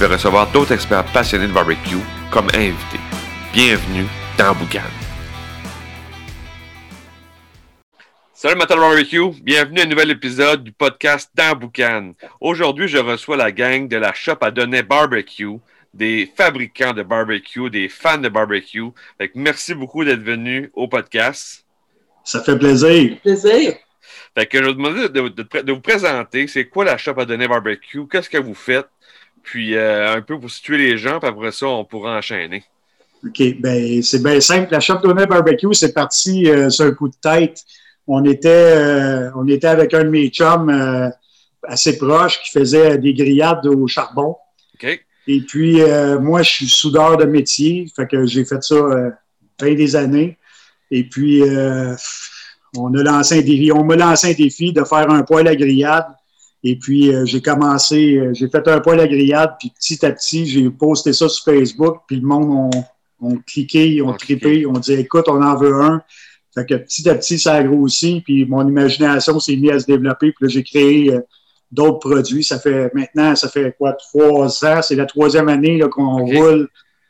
vais recevoir d'autres experts passionnés de barbecue comme invités. Bienvenue dans Boucan. Salut Matal Barbecue, bienvenue à un nouvel épisode du podcast dans Boucan. Aujourd'hui, je reçois la gang de la Shop à Donner Barbecue, des fabricants de barbecue, des fans de barbecue. Fait que merci beaucoup d'être venu au podcast. Ça fait plaisir. Plaisir. Fait que je vais vous demander de, de- de vous présenter. C'est quoi la Shop à Donner Barbecue? Qu'est-ce que vous faites? Puis euh, un peu pour situer les gens, puis après ça, on pourra enchaîner. OK, ben c'est bien simple. La Shop Donner Barbecue, c'est parti euh, sur un coup de tête. On était, euh, on était avec un de mes chums assez proche qui faisait des grillades au charbon. OK? Et puis, moi, je suis soudeur de métier. Fait que j'ai fait ça euh, bien des années. Et puis, on a lancé un défi. On m'a lancé un défi de faire un poêle à grillade. Et puis, euh, j'ai commencé, euh, j'ai fait un poêle à grillade. Puis, petit à petit, j'ai posté ça sur Facebook. Puis, le monde ont, ont cliqué, ils ont Ont trippé. On dit, écoute, on en veut un. Fait que petit à petit, ça a grossi. Puis, mon imagination s'est mise à se développer. Puis là, j'ai créé euh, d'autres produits. Ça fait maintenant, ça fait quoi, trois ans? C'est la troisième année là, qu'on roule.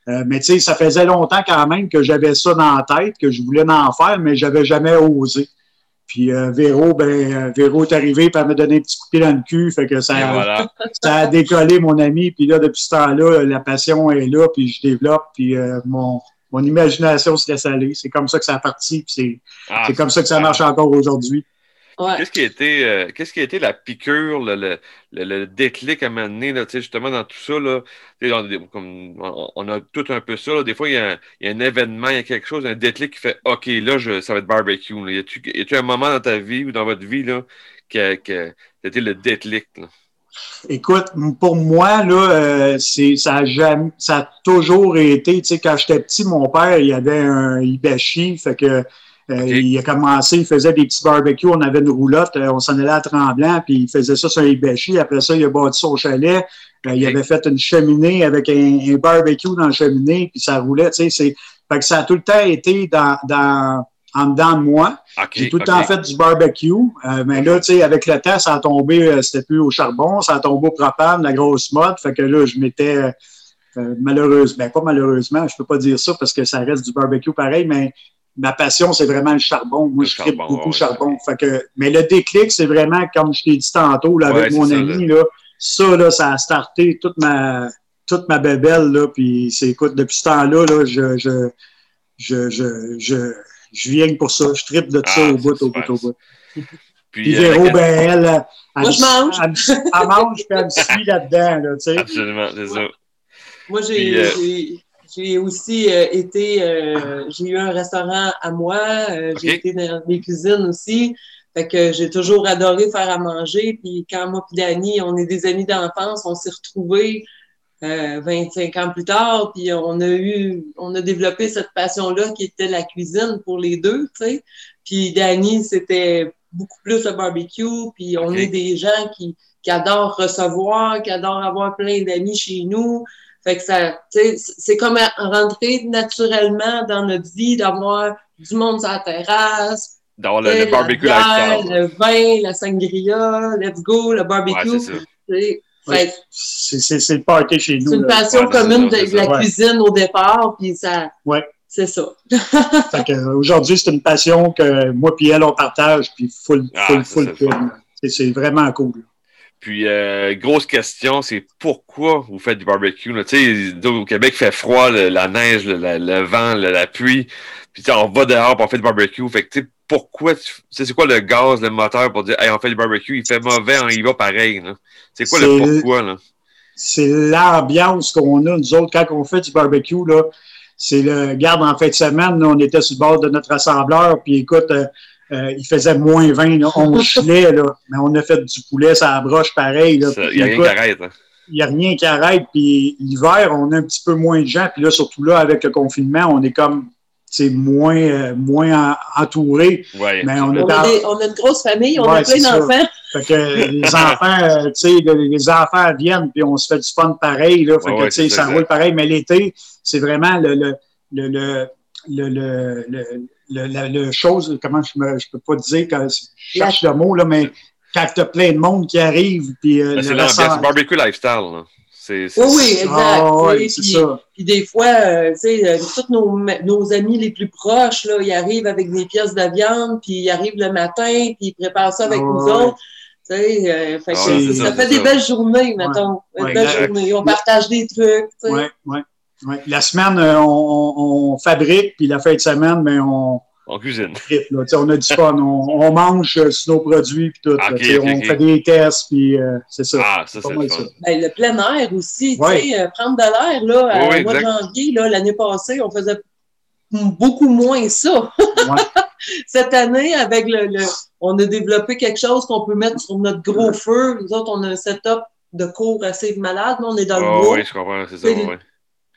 Euh, mais tu sais, ça faisait longtemps quand même que j'avais ça dans la tête, que je voulais en faire, mais j'avais jamais osé. Puis euh, Véro, ben, euh, Véro est arrivé, puis elle m'a donné un petit coup de pied dans le cul, fait que ça, voilà. ça a décollé, mon ami. Puis là, depuis ce temps-là, la passion est là, puis je développe, puis euh, mon, mon imagination se laisse aller. C'est comme ça que ça a parti, puis c'est Ah, c'est comme ça que ça marche encore aujourd'hui. Ouais. Qu'est-ce qui a été, euh, qu'est-ce qui a été la piqûre, le, le, le, le déclic à donné, là, tu sais, justement, dans tout ça, là, on, comme, on, on a tout un peu ça, là. Des fois, il y, a un, il y a un événement, il y a quelque chose, un déclic qui fait OK, là, je, ça va être barbecue. Là. Y a-tu un moment dans ta vie ou dans votre vie, là, qui a, qui été le déclic, là? Écoute, pour moi, là, euh, c'est, ça, a jamais, ça a toujours été, tu sais, quand j'étais petit, mon père, il avait un Ibashi, fait que euh, il a commencé, il faisait des petits barbecues, on avait une roulotte, euh, on s'en allait à Tremblant, puis il faisait ça sur Ibashi. Après ça, il a bâti son chalet, euh, il avait fait une cheminée avec un, un barbecue dans la cheminée, puis ça roulait, tu sais, fait que ça a tout le temps été dans, dans, en dedans de moi. J'ai tout le temps fait du barbecue, euh, mais là, tu sais, avec le temps, ça a tombé, euh, c'était plus au charbon, ça a tombé au propane, la grosse mode. Fait que là, je m'étais euh, malheureusement, ben, pas malheureusement, je peux pas dire ça parce que ça reste du barbecue pareil, mais ma passion, c'est vraiment le charbon. Moi, Le je tripe charbon, beaucoup ouais, charbon. Fait que, mais le déclic, c'est vraiment, comme je t'ai dit tantôt, là, avec Ouais, mon c'est ça, ami, là, ça, là, ça a starté toute ma toute ma bébelle, là, puis c'est, écoute, depuis ce temps-là, là, je, je, je, je, je, je viens pour ça. Je tripe de ça Ah, au bout, au bout, au bout. Puis, Puis euh, Véro, la- ben, elle, elle, Moi, me- je mange. Elle, elle mange, puis elle me suit là-dedans, là, tu sais. Absolument, c'est ça. Moi, j'ai euh, j'ai- aussi euh, été. euh, j'ai eu un restaurant à moi. euh, J'ai été dans des cuisines aussi. Fait que j'ai toujours adoré faire à manger. Puis quand moi et Dani, on est des amis d'enfance, on s'est retrouvés euh, 25 ans plus tard. Puis on a eu, on a développé cette passion-là qui était la cuisine pour les deux, tu sais. Puis Dani, c'était beaucoup plus le barbecue. Puis on est des gens qui, qui adorent recevoir, qui adorent avoir plein d'amis chez nous. Fait que ça, tu sais, c'est comme rentrer naturellement dans notre vie, d'avoir du monde sur la terrasse, D'avoir le, le barbecue la bière, lifestyle. le vin, la sangria, let's go, le barbecue. c'est. Oui. Le party chez nous. c'est une passion Ouais, commune ça, de, de la ça. Ouais. cuisine au départ, puis ça, Ouais. c'est ça. Fait que, aujourd'hui, c'est une passion que moi puis elle, on partage, puis full, Ah, full, full C'est vraiment cool. Puis, euh, grosse question, c'est pourquoi vous faites du barbecue? là? Tu sais, nous, au Québec, il fait froid, le- la neige, le, la- le vent, le- la pluie. Puis, tu sais, on va dehors pour fait du barbecue. Fait que, tu sais, pourquoi, tu c'est quoi le gaz, le moteur pour dire, hey, on fait du barbecue, il fait mauvais, on y va pareil. C'est quoi le pourquoi, là? c'est l'ambiance qu'on a, nous autres, quand on fait du barbecue, là. C'est le, garde en fin de semaine, là, on était sur le bord de notre assembleur, puis écoute, euh, euh, il faisait moins 20, là, on gelait, là, mais on a fait du poulet, ça broche pareil, Il n'y a rien qui arrête. hein. n'y a rien qui arrête. Puis l'hiver, on a un petit peu moins de gens. Puis là, surtout là, avec le confinement, on est comme moins, euh, moins entouré. mais on, a on, a une grosse famille, on a plein d'enfants. Fait que les enfants, euh, tu sais, les enfants viennent, puis on se fait du fun pareil. Là, fait que, tu sais, ça roule pareil. Mais l'été, c'est vraiment le, le, le, le le, le, le, le, chose, comment je ne peux pas dire, quand je cherche le mot, là, mais quand tu as plein de monde qui arrive. Puis, euh, c'est l'ambiance barbecue lifestyle. Là. Oui, oui, exact. Ah, puis, des fois, euh, tu sais, euh, tous nos, nos, amis les plus proches, là, ils arrivent avec des pièces de viande, puis ils arrivent le matin, puis ils préparent ça avec nous autres. Tu sais, euh, fait ah, ça, fait des belles journées, mettons. Des belles journées. On partage des trucs. Oui, oui. Ouais. La semaine, on, on, fabrique, puis la fin de semaine, mais ben, on, cuisine. on a du fun. On, mange euh, sur nos produits puis tout. on fait des tests puis euh, c'est ça. Ah, ça, c'est le fun. Ben, le plein air aussi. Euh, prendre de l'air, là, au mois de janvier, l'année passée, on faisait beaucoup moins ça. Cette année, avec le, on a développé quelque chose qu'on peut mettre sur notre gros feu. Nous autres, on a un setup de cours assez malade. on est dans le bois. Oui, je comprends, c'est ça.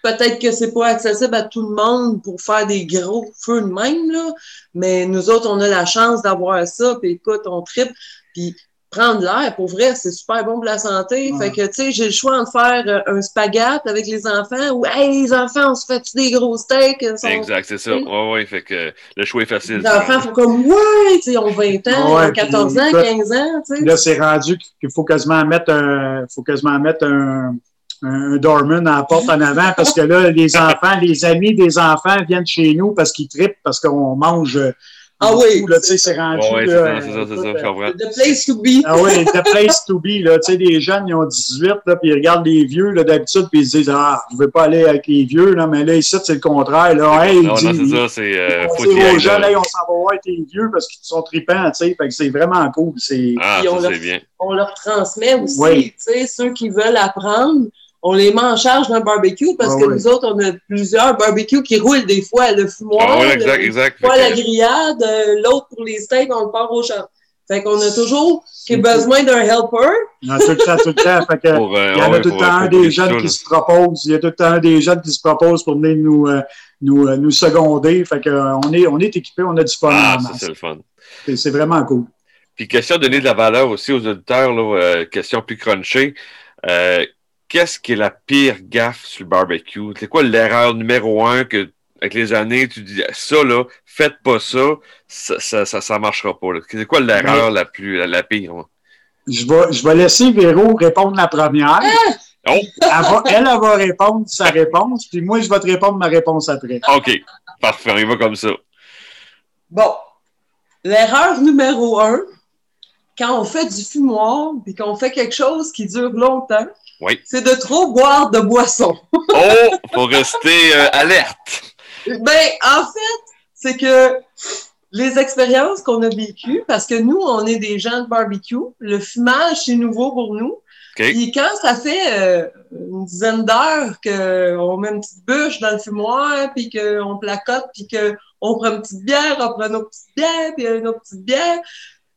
Peut-être que c'est pas accessible à tout le monde pour faire des gros feux de même, là, mais nous autres, on a la chance d'avoir ça, puis écoute, on tripe, puis prendre l'air, pour vrai, c'est super bon pour la santé. Fait que, tu sais, j'ai le choix de faire euh, un spaghette avec les enfants ou, hey, les enfants, on se fait des gros steaks? Exact, c'est ça. Ouais, ouais, fait que le choix est facile. Les enfants font comme, ouais, tu sais, ont 20 ans, 14 ans, 15 ans, tu sais. Là, c'est rendu qu'il faut quasiment mettre un, faut quasiment mettre un, un dorman à la porte en avant parce que là, les enfants, les amis des enfants viennent chez nous parce qu'ils trippent, parce qu'on mange. Euh, ah oui. Là, c'est rendu. c'est ça, c'est ça, c'est ça, je comprends. The place to be. Ah oui, the place to be. Là, tu sais, les jeunes, ils ont 18, là, puis ils regardent les vieux, là, d'habitude, puis ils se disent, ah, je ne veux pas aller avec les vieux, là, mais là, ici, c'est le contraire, là. Hey, non, non, c'est ça, c'est, euh, faut aux jeunes, là, on s'en va voir tes vieux parce qu'ils sont tripants, tu sais, fait que c'est vraiment cool. C'est, ah, ça, c'est bien. On leur transmet aussi, tu sais, ceux qui veulent apprendre on les met en charge d'un barbecue parce ah que nous autres, on a plusieurs barbecues qui roulent des fois, le fumoir, ah ouais, exact, exact. Fois la grillade, euh, l'autre pour les steaks, on le part au champ. Fait qu'on a toujours besoin d'un helper. Non, tout le temps, tout le temps. Fait que, euh, il y en a tout le temps un des jeunes qui se proposent. Il y a tout le temps des jeunes qui se proposent pour venir nous, euh, nous, nous seconder. Fait que, on est, on est équipés, on a du fun. Ah, c'est le fun. C'est vraiment cool. Puis question de donner de la valeur aussi aux auditeurs, là, question plus crunchée qu'est-ce qui est la pire gaffe sur le barbecue? C'est quoi l'erreur numéro un que, avec les années, tu dis ça, là, faites pas ça, ça, ça, ça, marchera pas. C'est quoi l'erreur la plus la, pire? Je vais, je vais laisser Véro répondre la première. Ah! Oh. Elle, elle, va répondre sa réponse, puis moi, je vais te répondre ma réponse après. OK. Parfait, on y va comme ça. Bon. L'erreur numéro un, quand on fait du fumoir, puis qu'on fait quelque chose qui dure longtemps, c'est de trop boire de boissons. oh, faut rester euh, alerte. Ben, en fait, c'est que les expériences qu'on a vécues, parce que nous, on est des gens de barbecue, le fumage, c'est nouveau pour nous. Puis quand ça fait euh, une dizaine d'heures qu'on met une petite bûche dans le fumoir, puis qu'on placote, puis qu'on prend une petite bière, on prend une autre petite bière, puis une autre petite bière,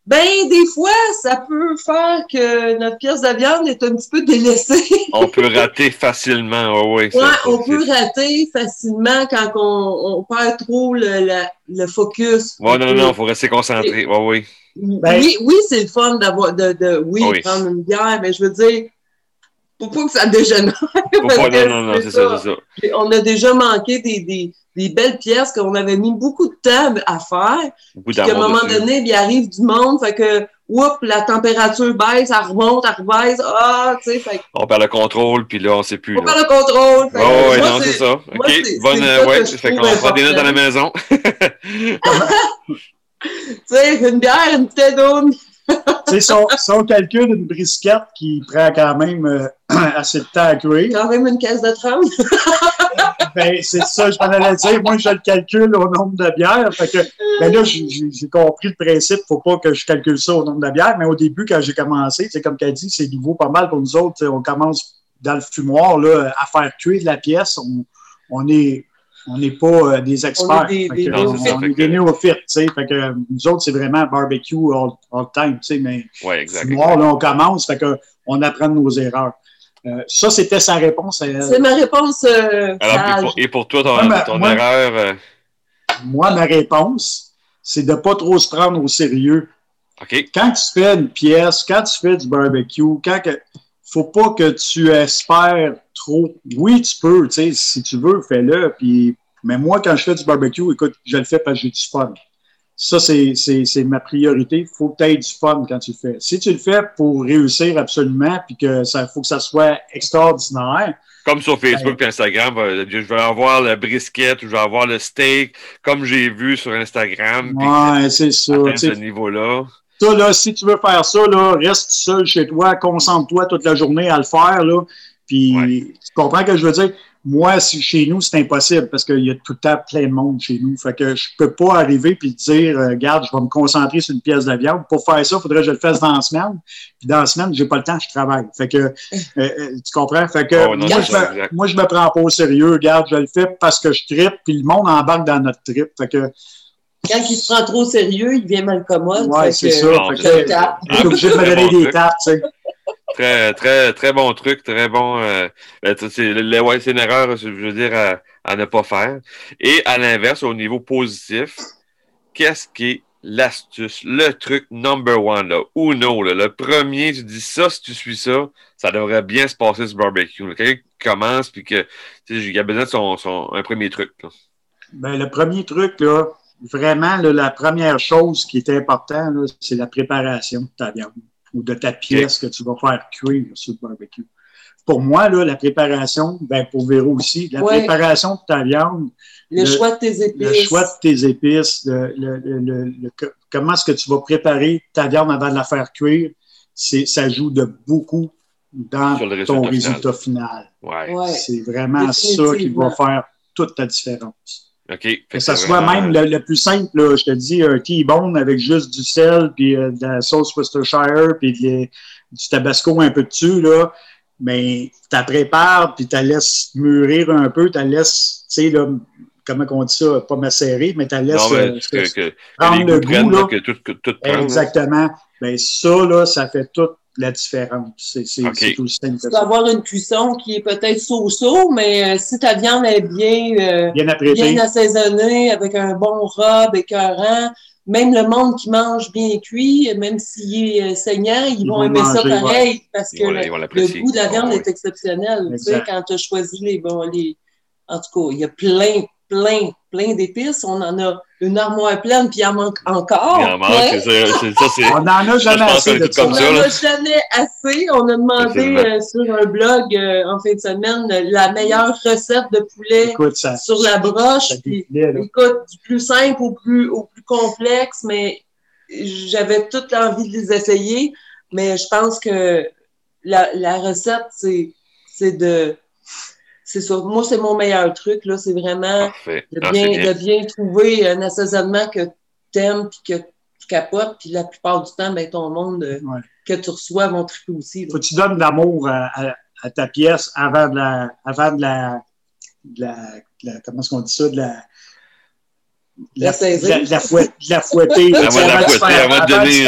ben, des fois, ça peut faire que notre pièce de viande est un petit peu délaissée. on peut rater facilement, oui. Ouais, on peut rater facilement quand on, on perd trop le, le, focus. Ouais, non, non, il faut rester concentré. Ouais, oui. Ben, oui, oui c'est le fun d'avoir, de, de, oui, prendre une bière, mais je veux dire, faut pas que ça dégénère. non, non, non, c'est ça, c'est ça. On a déjà manqué des, des, des belles pièces qu'on avait mis beaucoup de temps à faire. Puis qu'à un moment donné, il arrive du monde, fait que, oups, la température baisse, elle remonte, elle rebaisse, ah, tu sais, fait On perd le contrôle, puis là, on sait plus. On perd le contrôle. Oh, oui, non, c'est ça. OK, bonne, euh, ouais, fait qu'on prend des notes à la maison. tu sais, une bière, une bouteille d'eau, sais, son, son calcul une brisquette qui prend quand même euh, assez de temps à cuire. Quand même une caisse de 30. ben, c'est ça, je m'en allais dire. Moi, je le calcule au nombre de bières. Fait que, ben là, j'ai compris le principe. Faut pas que je calcule ça au nombre de bières. Mais au début, quand j'ai commencé, c'est comme qu'elle dit, c'est nouveau pas mal pour nous autres. On commence dans le fumoir là, à faire cuire de la pièce. On, on est on n'est pas euh, des experts. On est des, néophytes. tu sais. Fait que nous autres, c'est vraiment barbecue all, all time, tu sais. Mais ouais, exact, là, on commence, fait que on apprend nos erreurs. Euh, ça, c'était sa réponse. C'est ma réponse. Euh, Alors, et, pour, toi, ton, erreur? Euh? Moi, ma réponse, c'est de ne pas trop se prendre au sérieux. OK. Quand tu fais une pièce, quand tu fais du barbecue, quand que, faut pas que tu espères trop. Oui, tu peux, tu sais, si tu veux, fais-le. Puis, mais moi, quand je fais du barbecue, écoute, je le fais parce que j'ai du fun. Ça, c'est ma priorité. Il faut que tu aies du fun quand tu le fais. Si tu le fais pour réussir absolument, puis que ça faut que ça soit extraordinaire. Comme sur Facebook et Instagram, euh, je vais avoir le brisket ou je vais avoir le steak, comme j'ai vu sur Instagram. Ouais, c'est ça. À ce niveau-là. Ça, là, si tu veux faire ça, là, reste seul chez toi, concentre-toi toute la journée à le faire, là. Puis, tu comprends ce que je veux dire? Moi, chez nous, c'est impossible parce qu'il y a tout le temps plein de monde chez nous. Fait que je peux pas arriver puis dire, euh, regarde, je vais me concentrer sur une pièce de viande. Pour faire ça, il faudrait que je le fasse dans la semaine. Puis dans la semaine, j'ai pas le temps, je travaille. Fait que, euh, euh, tu comprends? Fait que, oh, moi, je me, moi, je me prends pas au sérieux. Regarde, je le fais parce que je tripe, puis le monde embarque dans notre trip. Fait que, quand il se prend trop au sérieux, il devient malcommode. Oui, c'est ça. Je suis obligé de me donner des tapes, tu sais. Très, très, très bon truc, très bon. Euh, ben, c'est une erreur, je veux dire, à, ne pas faire. Et à l'inverse, au niveau positif, qu'est-ce qui est l'astuce, le truc number one, là, ou non, là, le premier, tu dis ça, si tu suis ça, ça devrait bien se passer ce barbecue. Quelqu'un commence, puis que, il a besoin de son, son, un premier truc. Ben, le premier truc, là, vraiment, la première chose qui est importante, c'est la préparation de ta viande ou de ta pièce que tu vas faire cuire sur le barbecue. Pour moi, là, la préparation, ben pour Véro aussi, la préparation de ta viande. Le, choix de tes épices. Le choix de tes épices, le, comment est-ce que tu vas préparer ta viande avant de la faire cuire, ça joue de beaucoup dans ton résultat final. C'est vraiment ça qui va faire toute la différence. Que ça soit même le, plus simple, je te dis, un T-bone avec juste du sel, puis euh, de la sauce Worcestershire, puis du tabasco un peu dessus, là. Mais tu la prépares, puis tu la laisses mûrir un peu, tu la laisses, tu sais, là, comment on dit ça, pas macérer, mais tu la laisses euh, prendre le goût. Là, tout, Exactement. Ben, ça, là, ça fait tout la différence. C'est tout simple. Tu dois avoir une cuisson qui est peut-être so-so, mais euh, si ta viande est bien, euh, bien, assaisonnée, avec un bon robe écœurant, même le monde qui mange bien cuit, même s'il est euh, saignant, ils, vont, aimer ça pareil parce que le, goût de la viande est exceptionnel. Tu sais, quand tu as choisi les bons. Les... En tout cas, il y a plein, plein, plein d'épices. On en a une armoire pleine, puis il en manque encore. Il en manque, c'est ça. On n'en a jamais assez de On n'en a jamais assez. On a demandé euh, sur un blog euh, en fin de semaine la meilleure recette de poulet sur la broche. écoute, du plus simple au plus, au plus complexe, mais j'avais toute l'envie de les essayer. Mais je pense que la, la recette, c'est de c'est ça. Moi, c'est mon meilleur truc. Là, c'est vraiment de ah, bien, de bien, trouver un assaisonnement que tu aimes puis que tu capotes. Puis la plupart du temps, ben, ton monde euh, que tu reçois vont triper aussi. Faut que tu donnes de l'amour à, ta pièce avant de la. Avant de la, de la, comment est-ce qu'on dit ça? De la. La, la, la, fouette, la fouetter. Avant, de fouetter, avant de donner.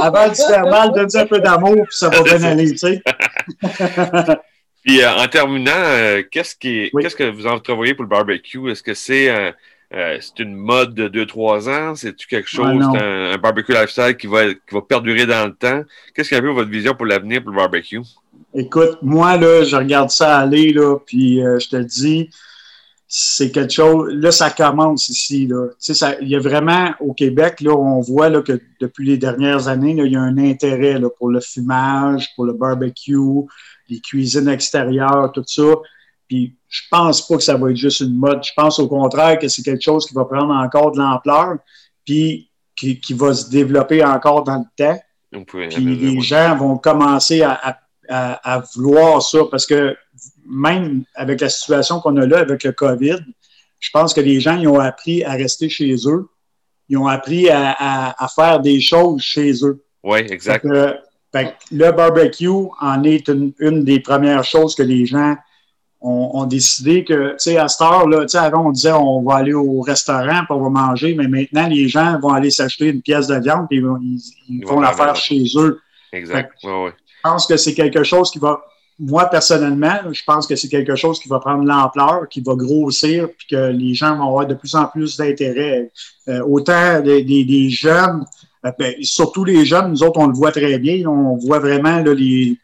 Avant de se faire mal, donne un peu d'amour, puis ça va bien aller, tu sais. Puis euh, en terminant, euh, qu'est-ce qui qu'est-ce que vous entrevoyez pour le barbecue? Est-ce que c'est euh, c'est une mode de 2-3 ans? C'est-tu quelque chose, un, barbecue lifestyle qui va, qui va perdurer dans le temps? Qu'est-ce qui est un peu votre vision pour l'avenir pour le barbecue? Écoute, moi, là, je regarde ça aller, là, puis je te dis, c'est quelque chose. Là, ça commence ici. Là. Ça, il y a vraiment au Québec, là, on voit là, que depuis les dernières années, là, il y a un intérêt là, pour le fumage, pour le barbecue, les cuisines extérieures, tout ça. Puis je pense pas que ça va être juste une mode. Je pense au contraire que c'est quelque chose qui va prendre encore de l'ampleur, puis qui, qui, va se développer encore dans le temps. Puis les gens vont commencer à, à, à, vouloir ça parce que même avec la situation qu'on a là avec le COVID, je pense que les gens ils ont appris à rester chez eux. Ils ont appris à, à faire des choses chez eux. Oui, exact le barbecue en est une, des premières choses que les gens ont, décidé que, tu sais, à cette heure-là, tu sais, avant, on disait on va aller au restaurant pour on va manger, mais maintenant, les gens vont aller s'acheter une pièce de viande et ils, vont la faire chez eux. Exact. Je pense que c'est quelque chose qui va moi, personnellement, je pense que c'est quelque chose qui va prendre l'ampleur, qui va grossir, puis que les gens vont avoir de plus en plus d'intérêt. Euh, autant des, jeunes, ben, surtout les jeunes, nous autres, on le voit très bien. On voit vraiment là, les,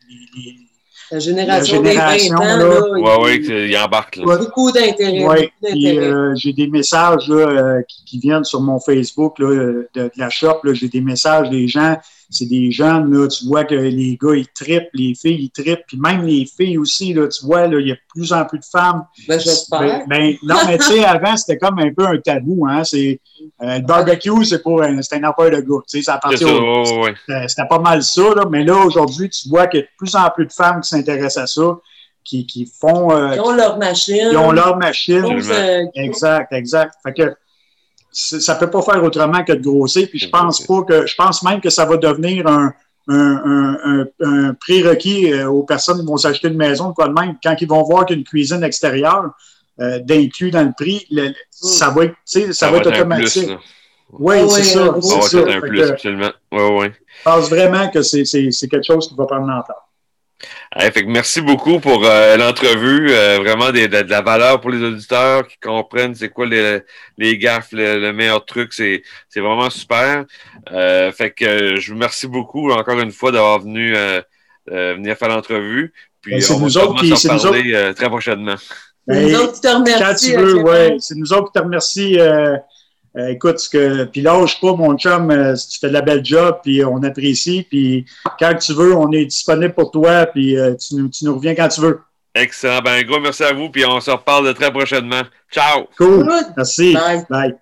la génération, des 20 ans, là, oui, il embarque. Là. Beaucoup d'intérêt. Oui, euh, j'ai des messages là, qui, viennent sur mon Facebook là, de, de, la shop. J'ai des messages des gens c'est des jeunes, là, tu vois que les gars, ils trippent, les filles, ils trippent, puis même les filles aussi, là, tu vois, là, il y a de plus en plus de femmes. Ben, j'espère. Ben, ben non, mais tu sais, avant, c'était comme un peu un tabou, hein, c'est, euh, le barbecue, c'est pour, c'est une affaire de gars, tu sais, ça appartient au, C'était pas mal ça, là, mais là, aujourd'hui, tu vois qu'il y a de plus en plus de femmes qui s'intéressent à ça. Qui, qui font. Euh, ils ont leur machine. Ils ont leur machine. Exact, exact. Fait que ça peut pas faire autrement que de grossir. Puis je pense pas que je pense même que ça va devenir un, un, un, prérequis euh, aux personnes qui vont s'acheter une maison, quoi de même. Quand ils vont voir qu'une cuisine extérieure euh, d'inclus dans le prix, ça va être, ça, va être automatique. oui, c'est ça. C'est un plus, absolument. Ouais, ouais. Je pense vraiment que c'est quelque chose qui va prendre fait merci beaucoup pour euh, l'entrevue. Euh, vraiment de, la valeur pour les auditeurs qui comprennent c'est quoi les, les gaffes, le, meilleur truc. C'est vraiment super. Euh, fait que je vous remercie beaucoup encore une fois d'avoir venu venir faire l'entrevue. Puis ben, on va se parler très prochainement. C'est nous autres qui te remercions. Quand tu veux, ouais. C'est nous autres qui te remercions. Euh, écoute, ce que, puis lâche pas, mon chum, euh, tu fais de la belle job, puis on apprécie, puis quand tu veux, on est disponible pour toi, puis euh, tu, nous, tu nous reviens quand tu veux. Excellent. Ben, un gros merci à vous, puis on se reparle très prochainement. Ciao! Cool. Merci. Bye. Bye.